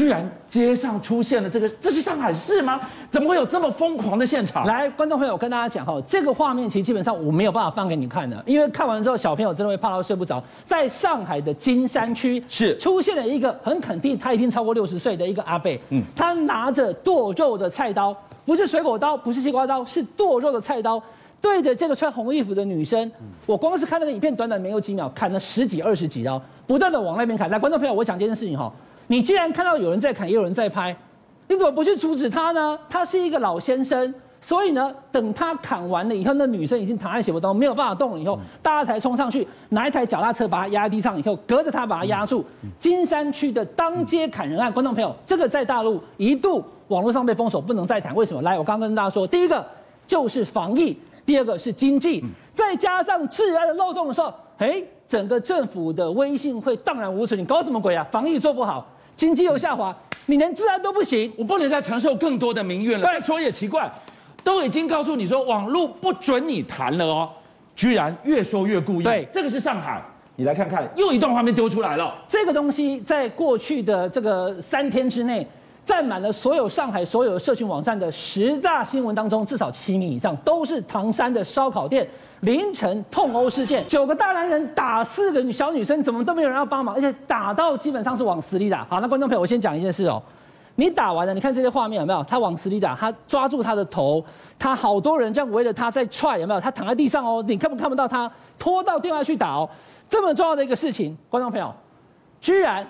居然街上出现了这个，这是上海市吗？怎么会有这么疯狂的现场？来，观众朋友，我跟大家讲哈，这个画面其实基本上我没有办法放给你看的，因为看完之后小朋友真的会怕到睡不着。在上海的金山区是出现了一个很肯定他已经超过六十岁的一个阿贝，嗯，他拿着剁肉的菜刀，不是水果刀，不是西瓜刀，是剁肉的菜刀，对着这个穿红衣服的女生，我光是看那个影片，短短没有几秒，砍了十几二十几刀，不断的往那边砍。来，观众朋友，我讲这件事情哈。你既然看到有人在砍，也有人在拍，你怎么不去阻止他呢？他是一个老先生，所以呢，等他砍完了以后，那女生已经躺在血泊当中，没有办法动了以后，大家才冲上去拿一台脚踏车把他压在地上，以后隔着他把他压住。金山区的当街砍人案，观众朋友，这个在大陆一度网络上被封锁，不能再谈。为什么？来，我刚刚跟大家说，第一个就是防疫，第二个是经济，再加上治安的漏洞的时候，哎，整个政府的威信会荡然无存。你搞什么鬼啊？防疫做不好。经济又下滑，你连治安都不行，我不能再承受更多的民怨了。再说也奇怪，都已经告诉你说网络不准你谈了哦，居然越说越故意。对，这个是上海，你来看看，又一段画面丢出来了。这个东西在过去的这个三天之内，占满了所有上海所有社群网站的十大新闻当中，至少七名以上都是唐山的烧烤店。凌晨痛殴事件，九个大男人打四个女小女生，怎么都没有人要帮忙，而且打到基本上是往死里打。好，那观众朋友，我先讲一件事哦，你打完了，你看这些画面有没有？他往死里打，他抓住他的头，他好多人这样围着他在踹，有没有？他躺在地上哦，你看不看不到他？拖到电话去打哦，这么重要的一个事情，观众朋友，居然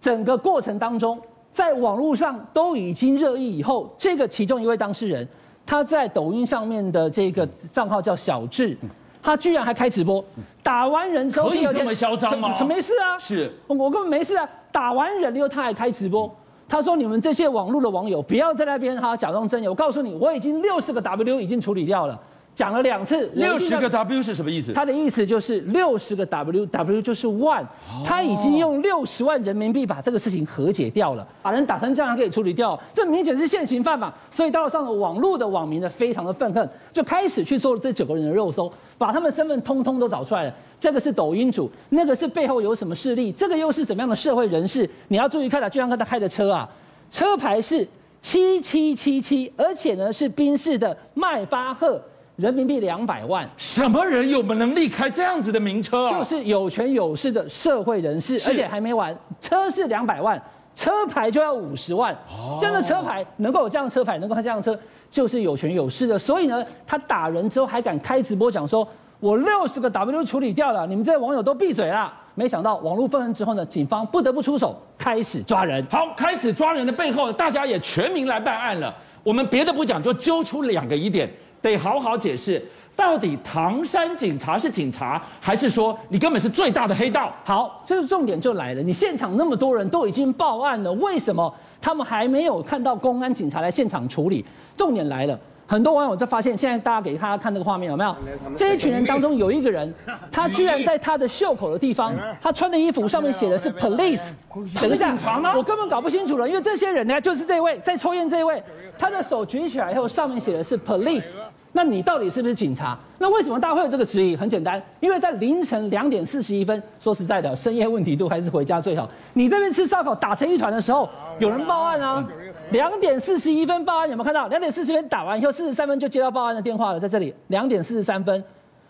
整个过程当中，在网络上都已经热议以后，这个其中一位当事人。他在抖音上面的这个账号叫小智，他居然还开直播，打完人之后可以这么嚣张吗？没事啊，是我根本没事啊。打完人以后他还开直播，他说：“你们这些网络的网友不要在那边哈假装真有，我告诉你，我已经六十个 W 已经处理掉了。”讲了两次，六十个 W 是什么意思？他的意思就是六十个 W，W 就是万，他已经用六十万人民币把这个事情和解掉了，把人打成这样还可以处理掉，这明显是现行犯嘛。所以到了上了网络的网民呢，非常的愤恨，就开始去做这九个人的肉搜，把他们身份通通都找出来了。这个是抖音主，那个是背后有什么势力，这个又是怎么样的社会人士？你要注意看了，就像他开的车啊，车牌是七七七七，而且呢是宾士的迈巴赫。人民币两百万，什么人有能力开这样子的名车啊？就是有权有势的社会人士，而且还没完，车是两百万，车牌就要五十万。哦，这样的车牌能够有这样的车牌，能够开这样的车，就是有权有势的。所以呢，他打人之后还敢开直播讲说，我六十个 W 处理掉了，你们这些网友都闭嘴啦！没想到网络愤恨之后呢，警方不得不出手，开始抓人。好，开始抓人的背后，大家也全民来办案了。我们别的不讲，就揪出两个疑点。得好好解释，到底唐山警察是警察，还是说你根本是最大的黑道？好，这个重点就来了。你现场那么多人都已经报案了，为什么他们还没有看到公安警察来现场处理？重点来了，很多网友在发现，现在大家给大家看这个画面有没有？这一群人当中有一个人，他居然在他的袖口的地方，他穿的衣服上面写的是 police，等一下？我根本搞不清楚了，因为这些人呢，就是这位在抽烟这一位。他的手举起来以后，上面写的是 police，那你到底是不是警察？那为什么大家会有这个质疑？很简单，因为在凌晨两点四十一分，说实在的，深夜问题多还是回家最好。你这边吃烧烤打成一团的时候，有人报案啊。两点四十一分报案，有没有看到？两点四十分打完以后，四十三分就接到报案的电话了，在这里两点四十三分。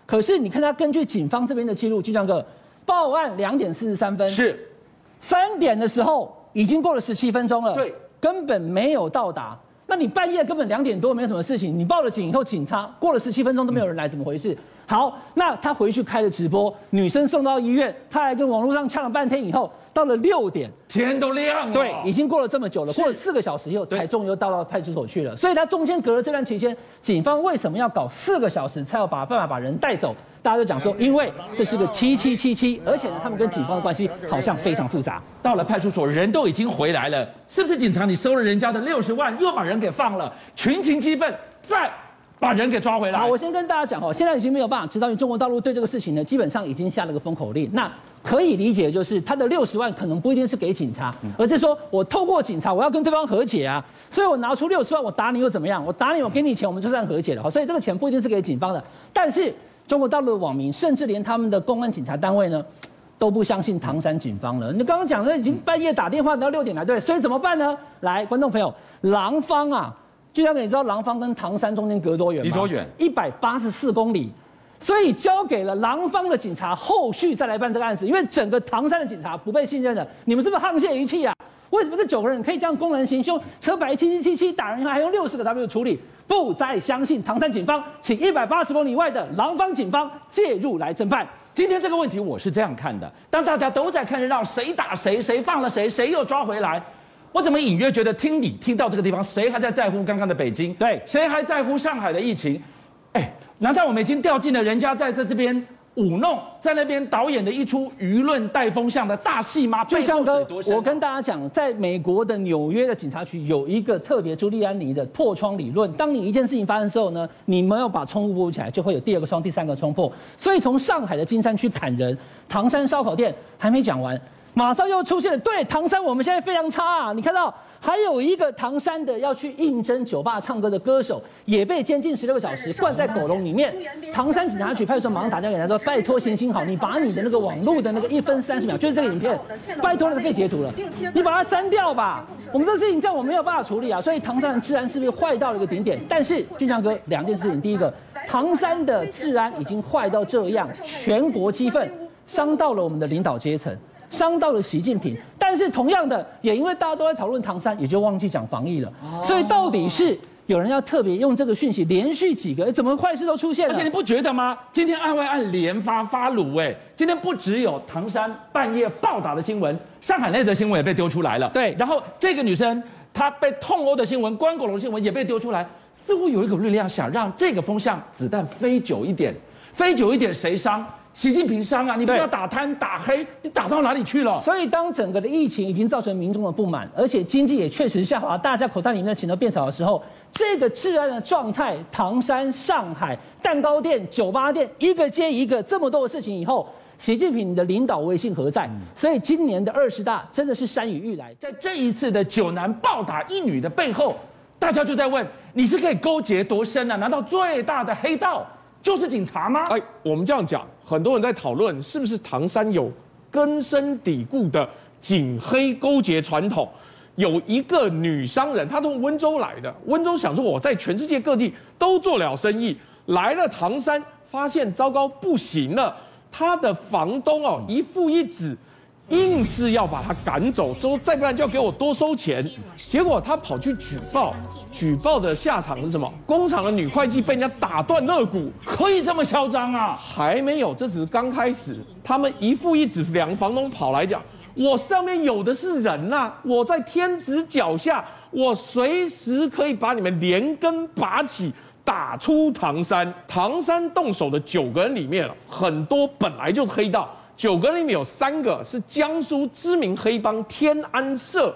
可是你看他根据警方这边的记录，就像个报案两点四十三分是三点的时候已经过了十七分钟了，对，根本没有到达。那你半夜根本两点多没有什么事情，你报了警以后，警察过了十七分钟都没有人来，怎么回事？好，那他回去开了直播，女生送到医院，他还跟网络上呛了半天以后，到了六点，天都亮了，对，已经过了这么久了，过了四个小时以后，才终于又到了派出所去了。所以他中间隔了这段期间，警方为什么要搞四个小时才要把办法把人带走？大家都讲说，因为这是个七七七七，而且呢，他们跟警方的关系好像非常复杂。到了派出所，人都已经回来了，是不是警察？你收了人家的六十万，又把人给放了，群情激愤，再把人给抓回来。好，我先跟大家讲哦，现在已经没有办法知道，因为中国大陆对这个事情呢，基本上已经下了个封口令。那可以理解，就是他的六十万可能不一定是给警察，而是说我透过警察，我要跟对方和解啊，所以我拿出六十万，我打你又怎么样？我打你，我给你钱，我们就算和解了。好，所以这个钱不一定是给警方的，但是。中国大陆的网民，甚至连他们的公安警察单位呢，都不相信唐山警方了。你刚刚讲的已经半夜打电话到六点来，对，所以怎么办呢？来，观众朋友，廊坊啊，就像你知道廊坊跟唐山中间隔多远吗？离多远？一百八十四公里。所以交给了廊坊的警察，后续再来办这个案子。因为整个唐山的警察不被信任了，你们是不是沆瀣一气啊？为什么这九个人可以这样公然行凶，车牌七七七七打人，还用六十个 W 处理？不再相信唐山警方，请一百八十公里外的廊坊警方介入来侦办。今天这个问题我是这样看的：当大家都在看热闹，谁打谁，谁放了谁，谁又抓回来，我怎么隐约觉得听你听到这个地方，谁还在在乎刚刚的北京？对，谁还在乎上海的疫情？哎。难道我们已经掉进了人家在这这边舞弄，在那边导演的一出舆论带风向的大戏吗？就像哥，我跟大家讲，在美国的纽约的警察局有一个特别朱利安尼的破窗理论。当你一件事情发生的时候呢，你没有把窗户补起来，就会有第二个窗、第三个窗破。所以从上海的金山区砍人，唐山烧烤店还没讲完，马上又出现了。对，唐山我们现在非常差啊，你看到。还有一个唐山的要去应征酒吧唱歌的歌手，也被监禁十六个小时，关在狗笼里面。唐山警察局派出所马上打电话给他说：“拜托，行行好，你把你的那个网络的那个一分三十秒，就是这个影片，拜托那个被截图了，你把它删掉吧。我们这事情这样我没有办法处理啊。所以唐山的治安是不是坏到了一个顶点？但是俊强哥，两件事情，第一个，唐山的治安已经坏到这样，全国激愤，伤到了我们的领导阶层。”伤到了习近平，但是同样的，也因为大家都在讨论唐山，也就忘记讲防疫了。所以到底是有人要特别用这个讯息，连续几个，怎么坏事都出现了？而且你不觉得吗？今天案外案连发发鲁，哎，今天不只有唐山半夜暴打的新闻，上海那则新闻也被丢出来了。对，然后这个女生她被痛殴的新闻，关狗龙新闻也被丢出来，似乎有一股力量想让这个风向子弹飞久一点，飞久一点谁伤？习近平伤啊！你不是要打贪打黑，你打到哪里去了？所以，当整个的疫情已经造成民众的不满，而且经济也确实下滑，大家口袋里面的钱都变少的时候，这个治安的状态，唐山、上海蛋糕店、酒吧店一个接一个，这么多的事情以后，习近平的领导威信何在？所以，今年的二十大真的是山雨欲来。在这一次的九男暴打一女的背后，大家就在问：你是可以勾结多深啊？难道最大的黑道就是警察吗？哎，我们这样讲。很多人在讨论是不是唐山有根深蒂固的警黑勾结传统。有一个女商人，她从温州来的，温州想说我在全世界各地都做了生意，来了唐山发现糟糕不行了，她的房东哦一父一子，硬是要把她赶走，说再不然就要给我多收钱，结果她跑去举报。举报的下场是什么？工厂的女会计被人家打断肋骨，可以这么嚣张啊？还没有，这只是刚开始。他们一父一子两房东跑来讲，我上面有的是人呐、啊，我在天子脚下，我随时可以把你们连根拔起，打出唐山。唐山动手的九个人里面，很多本来就黑道，九个人里面有三个是江苏知名黑帮天安社。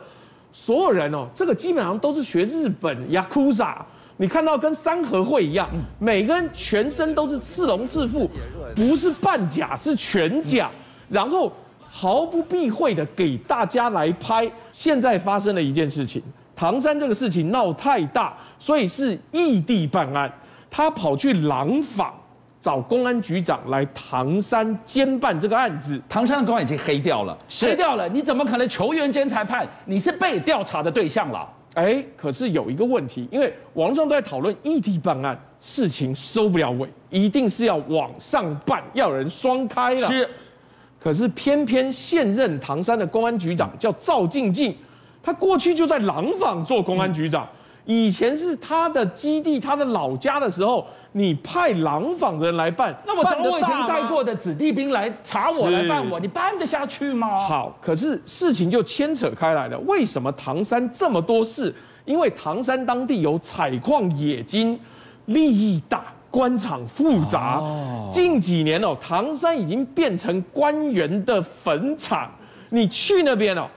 所有人哦，这个基本上都是学日本雅库萨，你看到跟三合会一样，每个人全身都是刺龙刺腹，不是半甲是全甲，然后毫不避讳的给大家来拍。现在发生了一件事情，唐山这个事情闹太大，所以是异地办案，他跑去廊坊。找公安局长来唐山兼办这个案子，唐山的公安已经黑掉了，黑掉了，你怎么可能球员兼裁判？你是被调查的对象了。哎，可是有一个问题，因为网上都在讨论异地办案，事情收不了尾，一定是要往上办，要有人双开了。是，可是偏偏现任唐山的公安局长叫赵静静，他过去就在廊坊做公安局长，以前是他的基地，他的老家的时候。你派廊坊的人来办，那么找我以前带过的子弟兵来查我来办我，你办得下去吗？好，可是事情就牵扯开来了。为什么唐山这么多事？因为唐山当地有采矿冶金，利益大，官场复杂。哦，近几年哦，唐山已经变成官员的坟场。你去那边哦，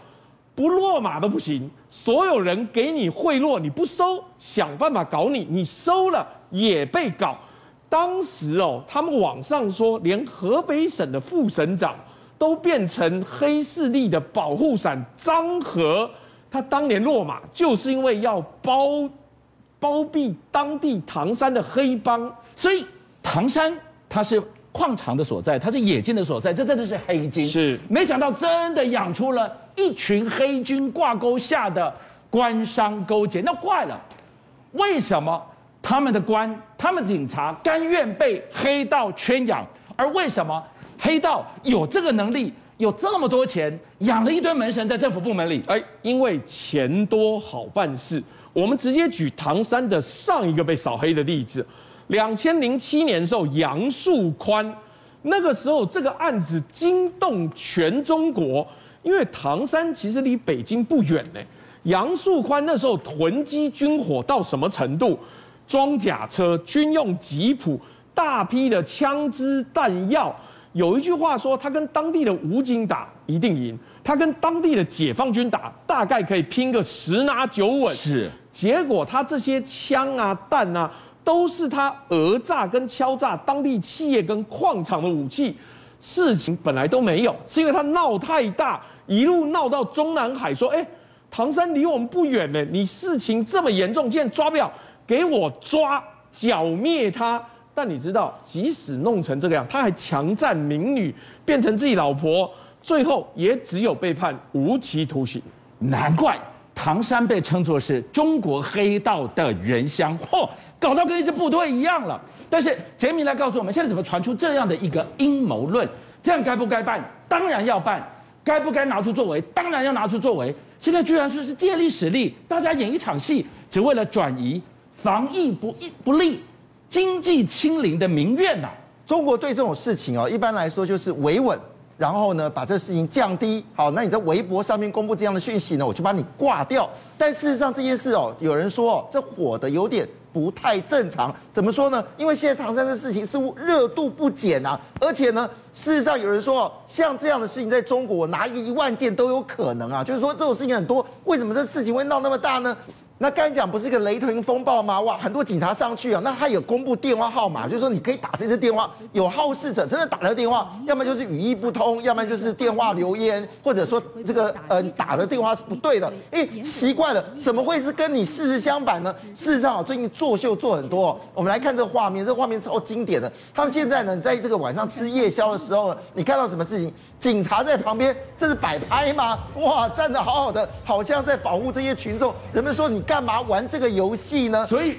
不落马都不行。所有人给你贿赂，你不收，想办法搞你，你收了。也被搞，当时哦，他们网上说，连河北省的副省长都变成黑势力的保护伞。张和他当年落马，就是因为要包包庇当地唐山的黑帮，所以唐山它是矿场的所在，它是冶金的所在，这真的是黑金。是，没想到真的养出了一群黑军挂钩下的官商勾结，那怪了，为什么他们的官、他们警察甘愿被黑道圈养？而为什么黑道有这个能力？有这么多钱养了一堆门神在政府部门里，哎，因为钱多好办事。我们直接举唐山的上一个被扫黑的例子，两千零七年的时候，杨树宽，那个时候这个案子惊动全中国，因为唐山其实离北京不远呢。杨树宽那时候囤积军火到什么程度？装甲车、军用吉普、大批的枪支弹药。有一句话说，他跟当地的武警打一定赢，他跟当地的解放军打大概可以拼个十拿九稳。是，结果他这些枪啊弹啊，都是他讹诈跟敲诈当地企业跟矿场的武器。事情本来都没有，是因为他闹太大，一路闹到中南海，说：“哎，唐山离我们不远呢，你事情这么严重，竟然抓不了，给我抓，剿灭他。”但你知道，即使弄成这个样，他还强占民女，变成自己老婆，最后也只有被判无期徒刑。难怪唐山被称作是中国黑道的原乡，嚯，搞到跟一支部队一样了。但是杰明来告诉我们，现在怎么传出这样的一个阴谋论？这样该不该办？当然要办。该不该拿出作为？当然要拿出作为。现在居然说是借力使力，大家演一场戏，只为了转移防疫不不利。经济清零的民怨呐，中国对这种事情哦，一般来说就是维稳，然后呢把这事情降低。好，那你在微博上面公布这样的讯息呢，我就把你挂掉。但事实上这件事哦，有人说哦，这火的有点不太正常。怎么说呢？因为现在唐山的事情似乎热度不减啊，而且呢，事实上有人说，像这样的事情在中国拿一万件都有可能啊，就是说这种事情很多，为什么这事情会闹那么大呢？那刚才讲不是一个雷霆风暴吗？哇，很多警察上去啊，那他有公布电话号码，就是说你可以打这支电话，有好事者真的打了电话，要么就是语义不通，要么就是电话留言，或者说这个呃打的电话是不对的。哎，奇怪了，怎么会是跟你事实相反呢？事实上啊，最近作秀做很多，我们来看这个画面，这个画面超经典的。他们现在呢，在这个晚上吃夜宵的时候呢，你看到什么事情？警察在旁边，这是摆拍吗？哇，站得好好的，好像在保护这些群众。人们说，你干嘛玩这个游戏呢？所以，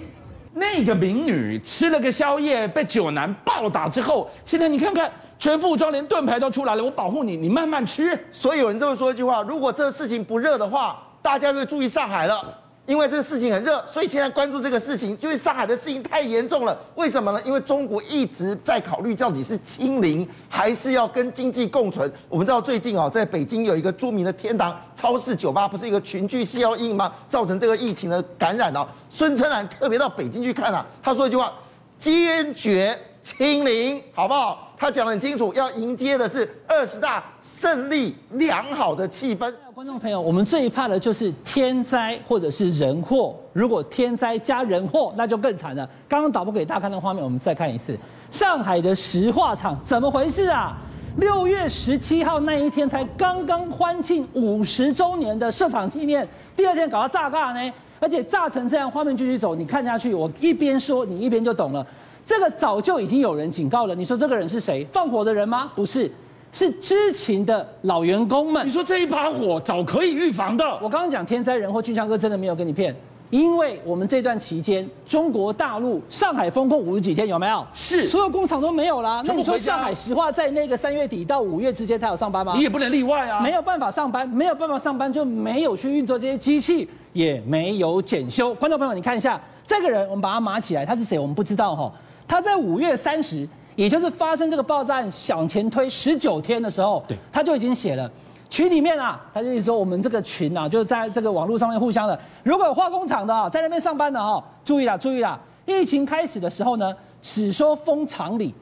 那个民女吃了个宵夜，被九男暴打之后，现在你看看，全副武装，连盾牌都出来了。我保护你，你慢慢吃。所以有人这么说一句话：如果这个事情不热的话，大家就会注意上海了。因为这个事情很热，所以现在关注这个事情，因为上海的事情太严重了。为什么呢？因为中国一直在考虑到底是清零还是要跟经济共存。我们知道最近啊，在北京有一个著名的天堂超市酒吧，不是一个群聚效应吗？造成这个疫情的感染啊。孙春兰特别到北京去看啊，他说一句话：坚决清零，好不好？他讲得很清楚，要迎接的是二十大胜利良好的气氛。观众朋友，我们最怕的就是天灾或者是人祸。如果天灾加人祸，那就更惨了。刚刚导播给大家看的画面，我们再看一次。上海的石化厂怎么回事啊？六月十七号那一天才刚刚欢庆五十周年的设厂纪念，第二天搞到炸炸呢？而且炸成这样，画面继续走，你看下去，我一边说，你一边就懂了。这个早就已经有人警告了。你说这个人是谁？放火的人吗？不是，是知情的老员工们。你说这一把火早可以预防的。我刚刚讲天灾人祸，俊强哥真的没有跟你骗，因为我们这段期间，中国大陆上海封控五十几天，有没有？是，所有工厂都没有啦。那你说上海石化在那个三月底到五月之间，他有上班吗？你也不能例外啊。没有办法上班，没有办法上班，就没有去运作这些机器，也没有检修。观众朋友，你看一下这个人，我们把他码起来，他是谁？我们不知道哈。他在五月三十，也就是发生这个爆炸案向前推十九天的时候，对，他就已经写了。群里面啊，他就是说我们这个群啊，就是在这个网络上面互相的，如果有化工厂的啊，在那边上班的啊，注意啦，注意啦，疫情开始的时候呢，只说封厂里，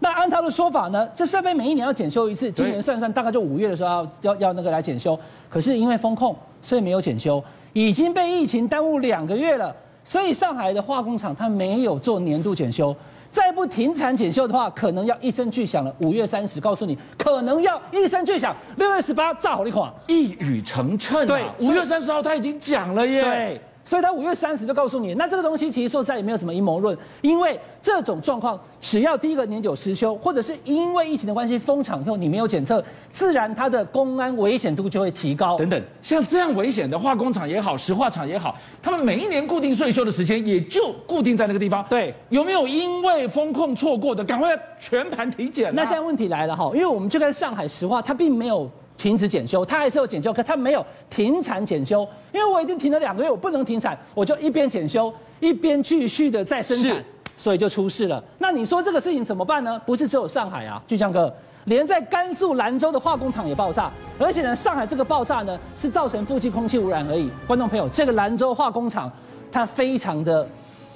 那按他的说法呢，这设备每一年要检修一次，今年算算大概就五月的时候要要要那个来检修，可是因为封控，所以没有检修，已经被疫情耽误两个月了。所以上海的化工厂它没有做年度检修，再不停产检修的话，可能要一声巨响了。五月三十，告诉你，可能要一声巨响。六月十八，炸好一款，一语成谶。对，五月三十号他已经讲了耶。对，所以他五月三十就告诉你，那这个东西其实说实在也没有什么阴谋论，因为这种状况，只要第一个年久失修，或者是因为疫情的关系封厂以后你没有检测，自然它的公安危险度就会提高。等等，像这样危险的化工厂也好，石化厂也好，他们每一年固定税收的时间也就固定在那个地方。对，有没有因为风控错过的，赶快全盘体检啊？那现在问题来了哈，因为我们就跟上海石化，它并没有。停止检修，他还是有检修，可他没有停产检修，因为我已经停了两个月，我不能停产，我就一边检修一边继续的在生产，所以就出事了。那你说这个事情怎么办呢？不是只有上海啊，巨匠哥，连在甘肃兰州的化工厂也爆炸，而且呢，上海这个爆炸呢是造成附近空气污染而已。观众朋友，这个兰州化工厂它非常的。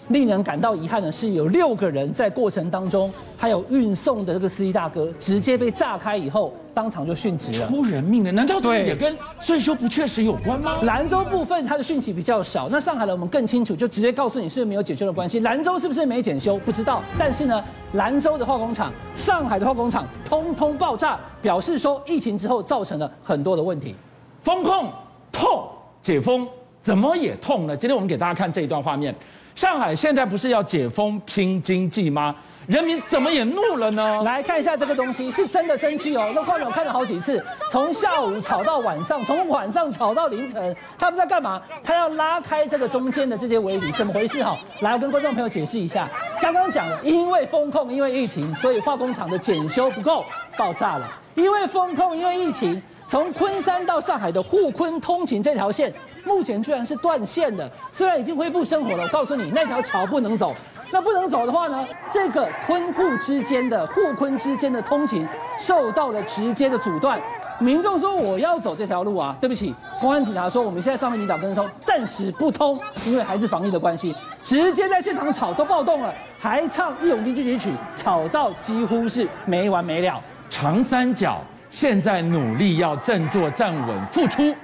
令人感到遗憾的是，有六个人在过程当中，还有运送的这个司机大哥，直接被炸开以后，当场就殉职了，出人命了。难道这也跟税收不确实有关吗？兰州部分它的汛期比较少，那上海的我们更清楚，就直接告诉你是没有检修的关系。兰州是不是没检修？不知道。但是呢，兰州的化工厂、上海的化工厂通通爆炸，表示说疫情之后造成了很多的问题。风控痛，解封怎么也痛呢？今天我们给大家看这一段画面。上海现在不是要解封拼经济吗？人民怎么也怒了呢？来看一下这个东西，是真的生气哦。那画面我看了好几次，从下午吵到晚上，从晚上吵到凌晨，他们在干嘛？他要拉开这个中间的这些围篱，怎么回事？哈，来，我跟观众朋友解释一下。刚刚讲了，因为封控，因为疫情，所以化工厂的检修不够，爆炸了。因为封控，因为疫情，从昆山到上海的沪昆通勤这条线。目前居然是断线的，虽然已经恢复生活了。我告诉你，那条桥不能走。那不能走的话呢，这个昆沪之间的沪昆之间的通勤受到了直接的阻断。民众说我要走这条路啊，对不起，公安警察说我们现在上面领导跟他说暂时不通，因为还是防疫的关系。直接在现场吵都暴动了，还唱义勇军进行曲，吵到几乎是没完没了。长三角现在努力要振作站稳复出。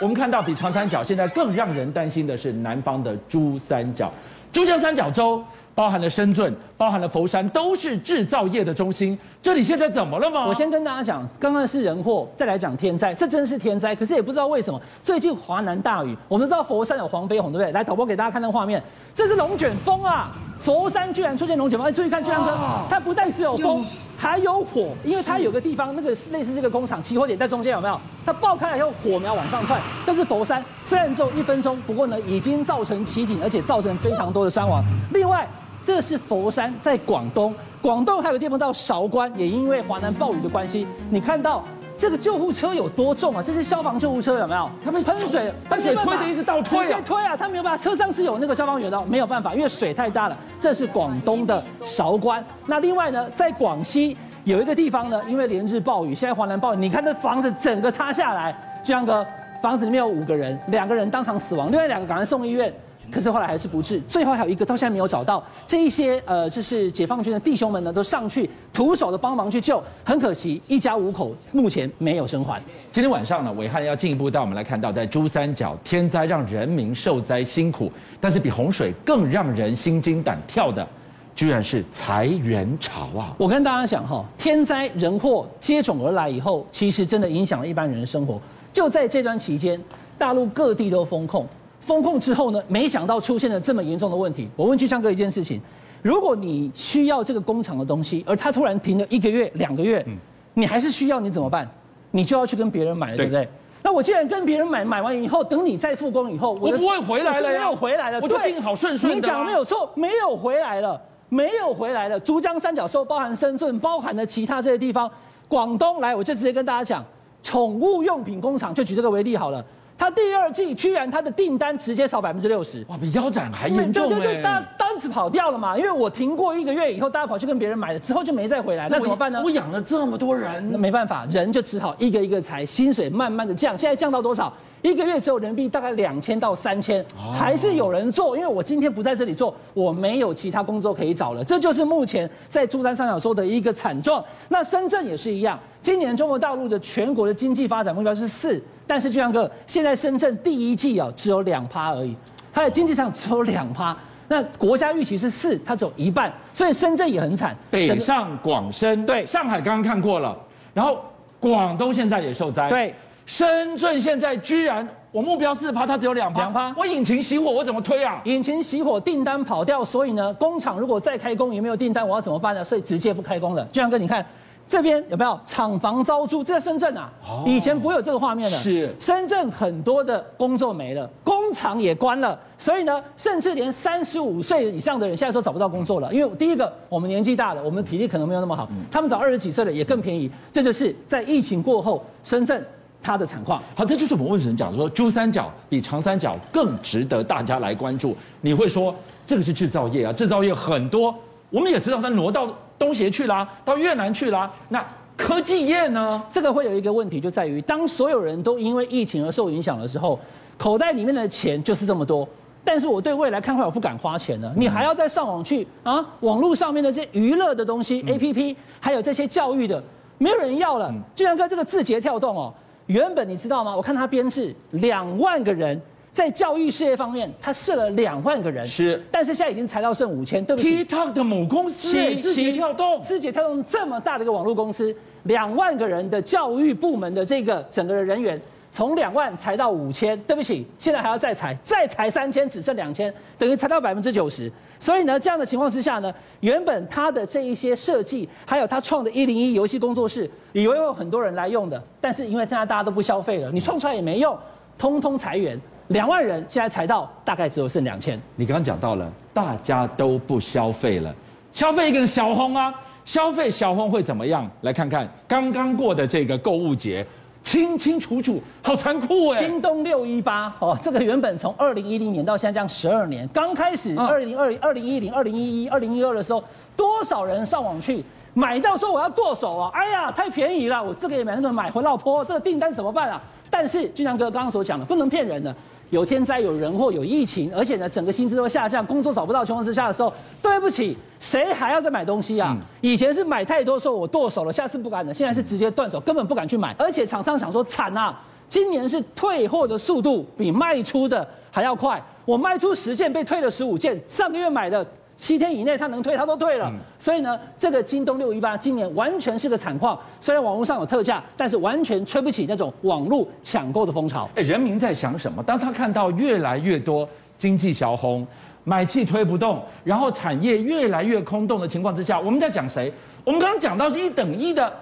我们看到，比长三角现在更让人担心的是南方的珠三角。珠江三角洲包含了深圳，包含了佛山，都是制造业的中心。这里现在怎么了吗？我先跟大家讲，刚刚是人祸，再来讲天灾。这真是天灾，可是也不知道为什么最近华南大雨。我们知道佛山有黄飞鸿，对不对？来，导播给大家看那个画面，这是龙卷风啊！佛山居然出现龙卷风，哎，注意看，巨亮哥，它不但只有风。还有火，因为它有个地方，那个类似这个工厂起火点在中间，有没有？它爆开了以后，火苗往上窜。这是佛山，虽然只有一分钟，不过呢，已经造成奇景，而且造成非常多的伤亡。另外，这是佛山在广东，广东还有个地方叫韶关，也因为华南暴雨的关系，你看到。这个救护车有多重啊？这是消防救护车，有没有？他们喷水，喷水推的一直倒推，直接推啊！他没有办法，车上是有那个消防员的，没有办法，因为水太大了。这是广东的韶关。那另外呢，在广西有一个地方呢，因为连日暴雨，现在华南暴雨，你看这房子整个塌下来，巨亮哥，房子里面有五个人，两个人当场死亡，另外两个赶快送医院。可是后来还是不治，最后还有一个到现在没有找到。这一些呃，就是解放军的弟兄们呢，都上去徒手的帮忙去救。很可惜，一家五口目前没有生还。今天晚上呢，伟汉要进一步带我们来看到，在珠三角天灾让人民受灾辛苦，但是比洪水更让人心惊胆跳的，居然是裁员潮啊！我跟大家讲哈，天灾人祸接踵而来以后，其实真的影响了一般人的生活。就在这段期间，大陆各地都封控。封控之后呢，没想到出现了这么严重的问题。我问巨匠哥一件事情：如果你需要这个工厂的东西，而它突然停了一个月、两个月，你还是需要，你怎么办？你就要去跟别人买了，对不对？那我既然跟别人买，买完以后，等你再复工以后，我不会回来了，没有回来了，我就定好顺顺的。你讲没有错，没有回来了，没有回来了。珠江三角洲包含深圳，包含了其他这些地方，广东来，我就直接跟大家讲，宠物用品工厂，就举这个为例好了。他第二季居然他的订单直接少百分之六十，哇，比腰斩还严重。对对对，单单子跑掉了嘛，因为我停过一个月以后，大家跑去跟别人买了，之后就没再回来，那怎么办呢？我养了这么多人，那没办法，人就只好一个一个裁，薪水慢慢的降，现在降到多少？一个月只有人民币大概两千到三千，还是有人做，因为我今天不在这里做，我没有其他工作可以找了。这就是目前在珠三角洲的一个惨状。那深圳也是一样，今年中国大陆的全国的经济发展目标是四，但是巨亮哥，现在深圳第一季啊只有两趴而已，它的经济上只有两趴，那国家预期是四，它只有一半，所以深圳也很惨。北上广深，对，上海刚刚看过了，然后广东现在也受灾，对。深圳现在居然我目标四趴，它只有两趴，两趴，我引擎熄火，我怎么推啊？引擎熄火，订单跑掉，所以呢，工厂如果再开工也没有订单，我要怎么办呢？所以直接不开工了。俊相哥，你看这边有没有厂房招租？这在深圳啊，哦、以前不会有这个画面的。是深圳很多的工作没了，工厂也关了，所以呢，甚至连三十五岁以上的人现在都找不到工作了。因为第一个，我们年纪大了，我们体力可能没有那么好，他们找二十几岁的也更便宜。这就是在疫情过后，深圳。它的惨况，好，这就是我们为什么讲说珠三角比长三角更值得大家来关注。你会说这个是制造业啊，制造业很多，我们也知道它挪到东协去啦，到越南去啦。那科技业呢？这个会有一个问题，就在于当所有人都因为疫情而受影响的时候，口袋里面的钱就是这么多，但是我对未来看坏，我不敢花钱了。你还要再上网去啊，网络上面的这些娱乐的东西，APP，还有这些教育的，没有人要了。就像哥这个字节跳动哦。原本你知道吗？我看他编制两万个人，在教育事业方面，他设了两万个人，是，但是现在已经裁到剩五千，对不起。TikTok 的母公司，字节跳动，字节跳动这么大的一个网络公司，两万个人的教育部门的这个整个的人员，从两万裁到五千，对不起，现在还要再裁，再裁三千，只剩两千，等于裁到百分之九十。所以呢，这样的情况之下呢，原本他的这一些设计，还有他创的一零一游戏工作室，以为有很多人来用的，但是因为现在大家都不消费了，你创出来也没用，通通裁员，两万人现在裁到大概只有剩两千。你刚刚讲到了，大家都不消费了，消费一个小红啊，消费小红会怎么样？来看看刚刚过的这个购物节。清清楚楚，好残酷哎！京东六一八哦，这个原本从二零一零年到现在这样十二年，刚开始二零二二零一零二零一一二零一二的时候，多少人上网去买到说我要剁手啊？哎呀，太便宜了，我这个也买，那个买回老婆，这个订单怎么办啊？但是俊良哥刚刚所讲的，不能骗人的。有天灾、有人祸、有疫情，而且呢，整个薪资都下降，工作找不到情况之下的时候，对不起，谁还要再买东西啊？嗯、以前是买太多，说我剁手了，下次不敢了，现在是直接断手，根本不敢去买。而且厂商想说惨啊，今年是退货的速度比卖出的还要快，我卖出十件被退了十五件，上个月买的。七天以内他能退，他都退了。嗯、所以呢，这个京东六一八今年完全是个惨况。虽然网络上有特价，但是完全吹不起那种网络抢购的风潮。哎，人民在想什么？当他看到越来越多经济小红买气推不动，然后产业越来越空洞的情况之下，我们在讲谁？我们刚刚讲到是一等一的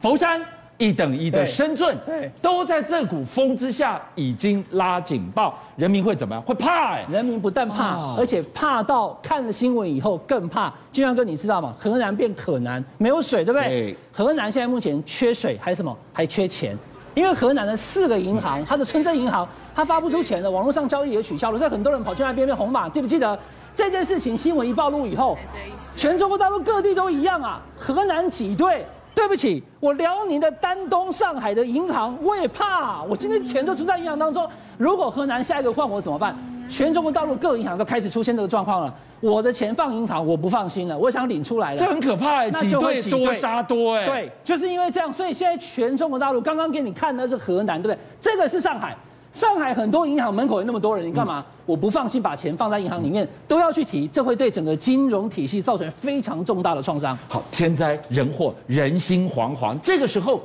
佛山。一等一的深圳，对，都在这股风之下已经拉警报，人民会怎么样？会怕哎！人民不但怕，而且怕到看了新闻以后更怕。金阳哥，你知道吗？河南变可南，没有水，对不对？对。河南现在目前缺水，还有什么？还缺钱，因为河南的四个银行，它的村镇银行，它发不出钱了，网络上交易也取消了，所以很多人跑去那边变红码，记不记得这件事情？新闻一暴露以后，全中国大陆各地都一样啊，河南挤兑。对不起，我辽宁的丹东、上海的银行，我也怕。我今天钱都存在银行当中，如果河南下一个换我怎么办？全中国大陆各银行都开始出现这个状况了。我的钱放银行，我不放心了，我想领出来了。这很可怕哎，挤兑多杀多哎。对，就是因为这样，所以现在全中国大陆刚刚给你看的是河南，对不对？这个是上海。上海很多银行门口有那么多人，你干嘛？我不放心把钱放在银行里面，都要去提，这会对整个金融体系造成非常重大的创伤。好，天灾人祸，人心惶惶，这个时候，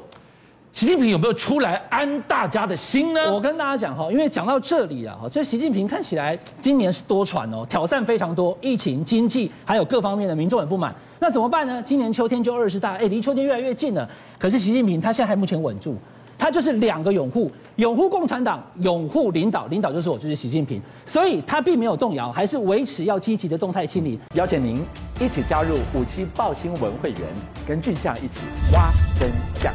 习近平有没有出来安大家的心呢？我跟大家讲哈，因为讲到这里啊，哈，这习近平看起来今年是多舛哦，挑战非常多，疫情、经济还有各方面的民众很不满，那怎么办呢？今年秋天就二十大，哎，离秋天越来越近了，可是习近平他现在还目前稳住。他就是两个拥护，拥护共产党，拥护领导，领导就是我，就是习近平，所以他并没有动摇，还是维持要积极的动态清理。邀请您一起加入五七报新闻会员，跟俊相一起挖真相